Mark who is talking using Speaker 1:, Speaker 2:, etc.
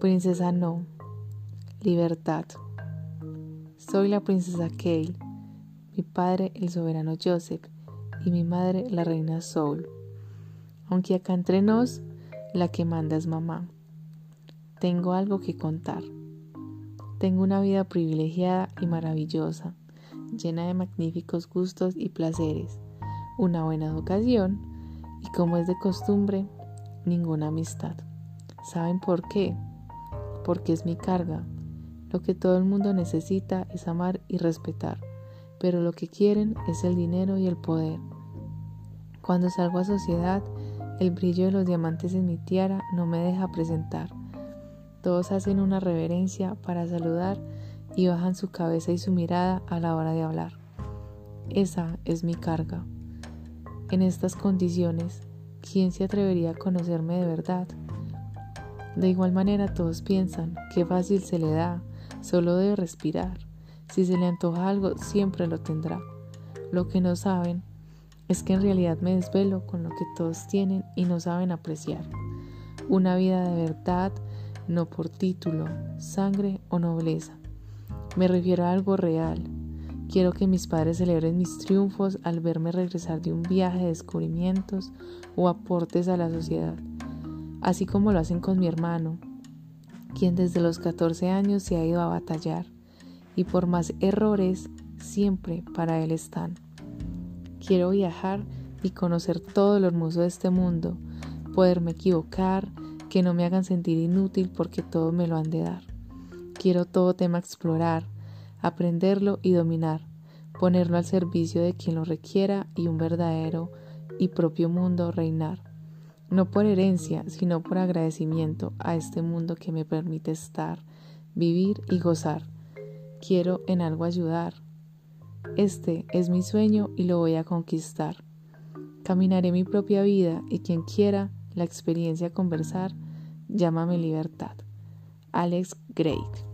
Speaker 1: Princesa no. Libertad. Soy la princesa Kale, mi padre el soberano Joseph y mi madre la reina Soul. Aunque acá entre nos, la que manda es mamá. Tengo algo que contar. Tengo una vida privilegiada y maravillosa, llena de magníficos gustos y placeres, una buena educación y como es de costumbre, ninguna amistad. ¿Saben por qué? Porque es mi carga. Lo que todo el mundo necesita es amar y respetar, pero lo que quieren es el dinero y el poder. Cuando salgo a sociedad, el brillo de los diamantes en mi tiara no me deja presentar. Todos hacen una reverencia para saludar y bajan su cabeza y su mirada a la hora de hablar. Esa es mi carga. En estas condiciones, ¿quién se atrevería a conocerme de verdad? De igual manera todos piensan, qué fácil se le da, solo debe respirar. Si se le antoja algo, siempre lo tendrá. Lo que no saben es que en realidad me desvelo con lo que todos tienen y no saben apreciar. Una vida de verdad, no por título, sangre o nobleza. Me refiero a algo real. Quiero que mis padres celebren mis triunfos al verme regresar de un viaje de descubrimientos o aportes a la sociedad así como lo hacen con mi hermano, quien desde los 14 años se ha ido a batallar, y por más errores, siempre para él están. Quiero viajar y conocer todo lo hermoso de este mundo, poderme equivocar, que no me hagan sentir inútil porque todo me lo han de dar. Quiero todo tema explorar, aprenderlo y dominar, ponerlo al servicio de quien lo requiera y un verdadero y propio mundo reinar no por herencia, sino por agradecimiento a este mundo que me permite estar, vivir y gozar. Quiero en algo ayudar. Este es mi sueño y lo voy a conquistar. Caminaré mi propia vida y quien quiera la experiencia conversar, llámame libertad. Alex Great